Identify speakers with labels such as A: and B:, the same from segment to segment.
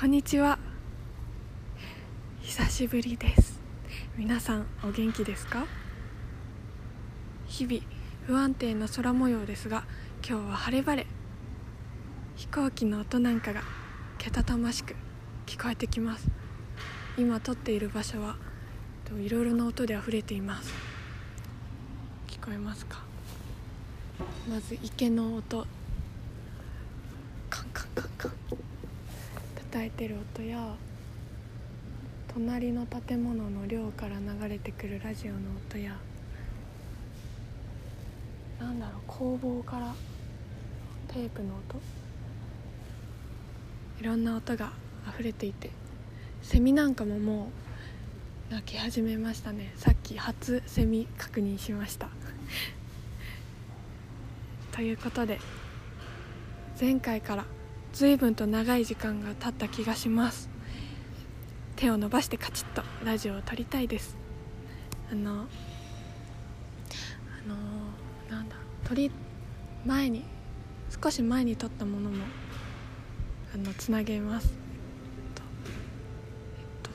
A: こんにちは。久しぶりです。皆さんお元気ですか？日々不安定な空模様ですが今日は晴れ晴れ。飛行機の音なんかがけたたましく聞こえてきます。今撮っている場所はいろいろな音で溢れています。聞こえますか？まず池の音カンカンカンカン叩いてる音や隣の建物の寮から流れてくるラジオの音やなんだろう工房からテープの音。いろんな音が溢れていてセミなんかももう鳴き始めましたね。さっき初セミ確認しました。ということで前回から随分と長い時間が経った気がします。手を伸ばしてカチッとラジオを撮りたいです。あのあのなんだ撮り前に少し前に撮ったものもあのつなげます。えっと、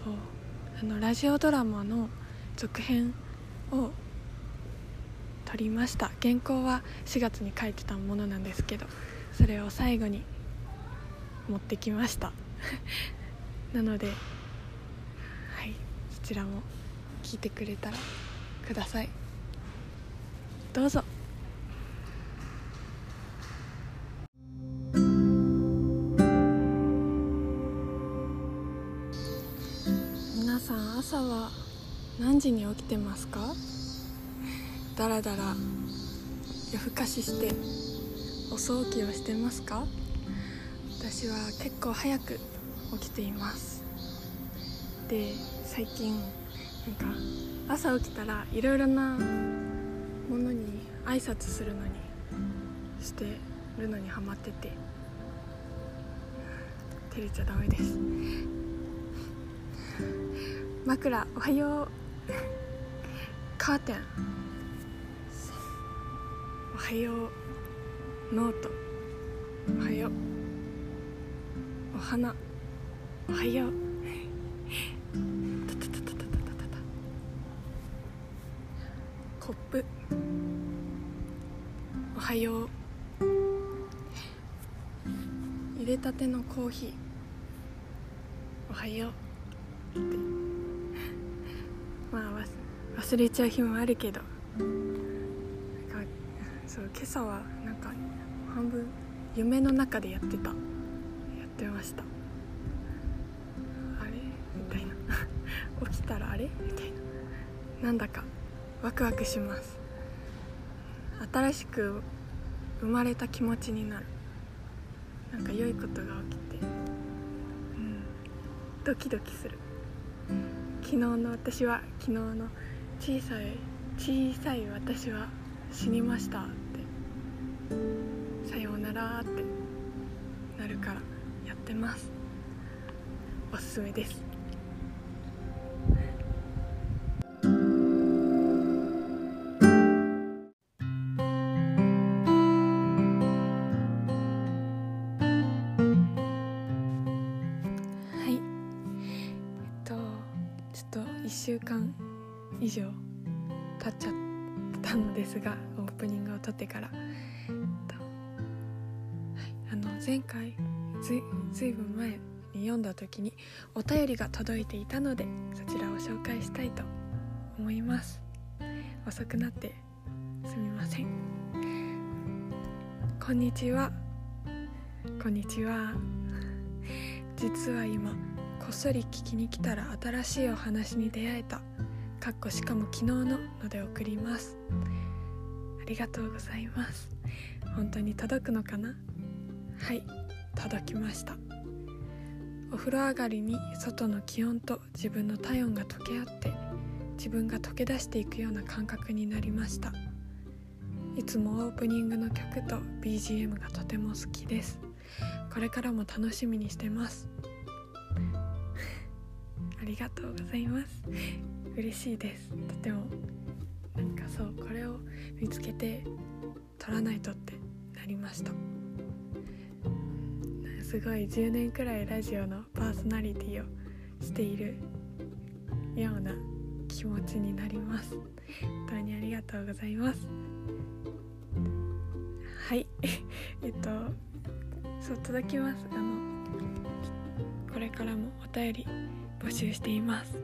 A: えっと、あのラジオドラマの続編を撮りました。原稿は4月に書いてたものなんですけどそれを最後に持ってきました。なのではいそちらも聞いてくれたらください。どうぞ。皆さん朝は何時に起きてますか？だらだら夜更かしして遅起きをしてますか？私は結構早く起きています。で最近なんか朝起きたらいろいろなものに挨拶するのにしてるのにハマってて。照れちゃダメです。枕おはよう。カーテン。おはよう。ノート。おはよう。花。おはよう。コップ。おはよう。入れたてのコーヒー。おはよう。ってまあ忘れちゃう日もあるけど。そう今朝はなんか半分夢の中でやってた。起きたらあれみたいな。なんだかワクワクします。新しく生まれた気持ちになる。なんか良いことが起きて。うん。ドキドキする。昨日の私は昨日の小さい小さい私は死にましたって。さようならってなるからやってます。おすすめです。週間以上経っちゃったのですがオープニングを撮ってから、えっとはい、あの前回ずいずいぶん前に読んだ時にお便りが届いていたのでそちらを紹介したいと思います。遅くなってすみません。こんにちは。こんにちは。実は今こっそり聞きに来たら新しいお話に出会えた。かっこしかも昨日のので送ります。ありがとうございます。本当に届くのかな？はい届きました。お風呂上がりに外の気温と自分の体温が溶け合って自分が溶け出していくような感覚になりました。いつもオープニングの曲と BGM がとても好きです。これからも楽しみにしてます。ありがとうございます。嬉しいです。とてもなんかそうこれを見つけて撮らないとってなりました。すごい10年くらいラジオのパーソナリティをしているような気持ちになります。本当にありがとうございます。はい。えっとそう届きます。あのこれからもお便り募集しています。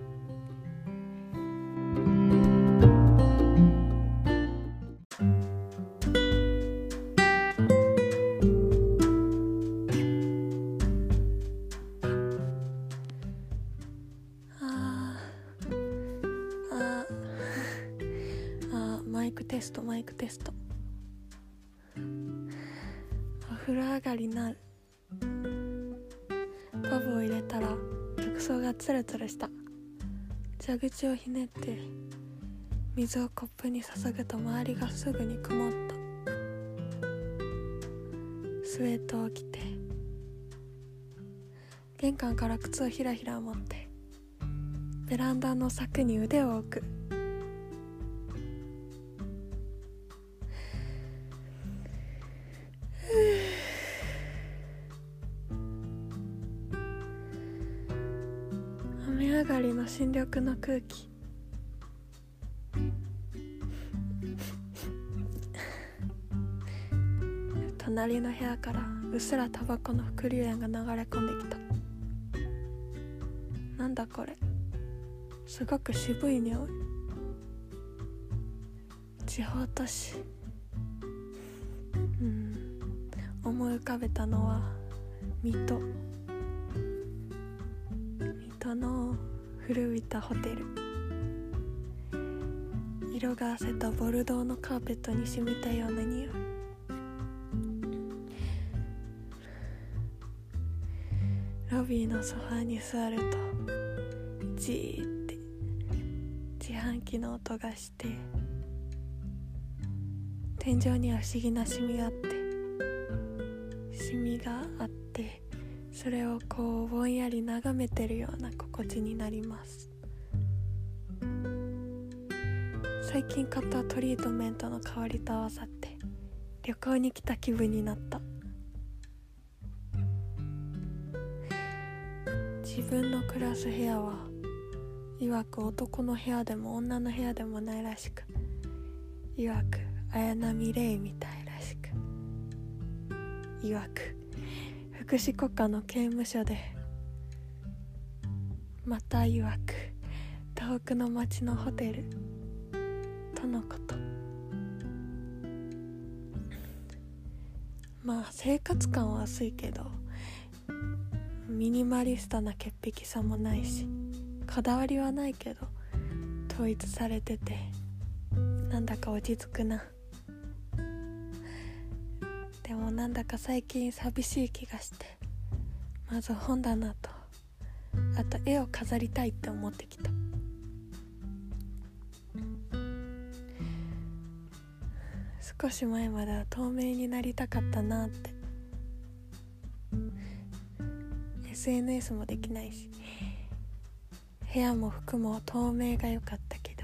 A: あーあーあーマイクテストマイクテストお風呂上がりなるバブを入れたら浴槽がツルツルした。蛇口をひねって水をコップに注ぐと周りがすぐに曇った。スウェットを着て玄関から靴をひらひら持ってベランダの柵に腕を置く。がりの新緑の空気。隣の部屋からうっすらタバコの副流煙が流れ込んできた。なんだこれ。すごく渋い匂い。地方都市。うん。思い浮かべたのは水戸。水戸の古びたホテル。色があせたボルドーのカーペットに染みたような匂い。ロビーのソファーに座るとじーって自販機の音がして天井には不思議なシミがあってシミがあってそれをこうぼんやり眺めてるような心地になります。最近買ったトリートメントの香りと合わさって旅行に来た気分になった。自分の暮らす部屋はいわく男の部屋でも女の部屋でもないらしくいわく綾波レイみたいらしくいわく福祉国家の刑務所でまたいわく遠くの町のホテルとのこと。まあ生活感は薄いけどミニマリストな潔癖さもないしこだわりはないけど統一されててなんだか落ち着くな。でもなんだか最近寂しい気がしてまず本棚とあと絵を飾りたいって思ってきた。少し前までは透明になりたかったなって。SNS もできないし部屋も服も透明が良かったけど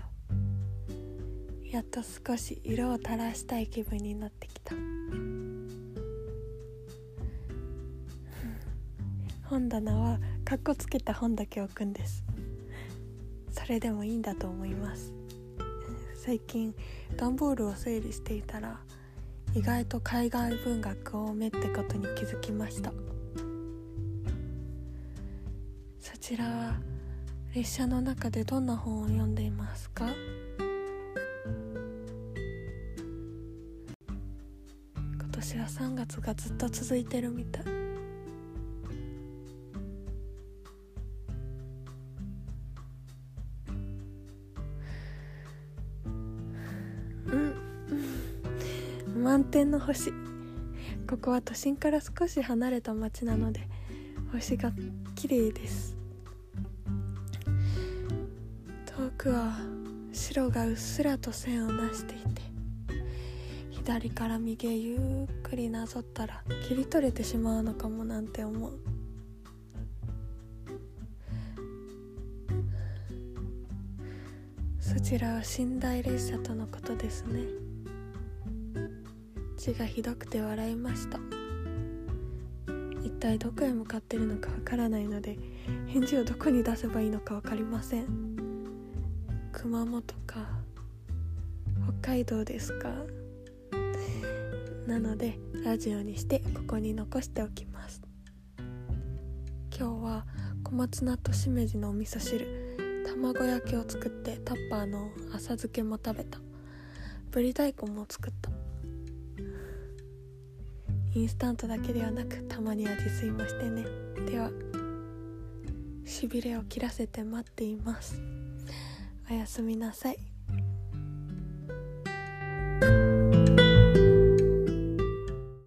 A: やっと少し色を垂らしたい気分になってきた。本棚はかっこつけた本だけ置くんです。それでもいいんだと思います。最近段ボールを整理していたら意外と海外文学多めってことに気づきました。そちらは列車の中でどんな本を読んでいますか？今年は3月がずっと続いてるみたい。満天の星。ここは都心から少し離れた町なので星が綺麗です。遠くは白がうっすらと線をなしていて左から右へゆっくりなぞったら切り取れてしまうのかもなんて思う。そちらは寝台列車とのことですね。字がひどくて笑いました。一体どこへ向かってるのかわからないので返事をどこに出せばいいのか分かりません。熊本か。北海道ですか。なのでラジオにしてここに残しておきます。今日は小松菜としめじのお味噌汁卵焼きを作ってタッパーの浅漬けも食べた。ぶり大根も作った。インスタントだけではなくたまには自炊もしてね。ではしびれを切らせて待っています。おやすみなさい。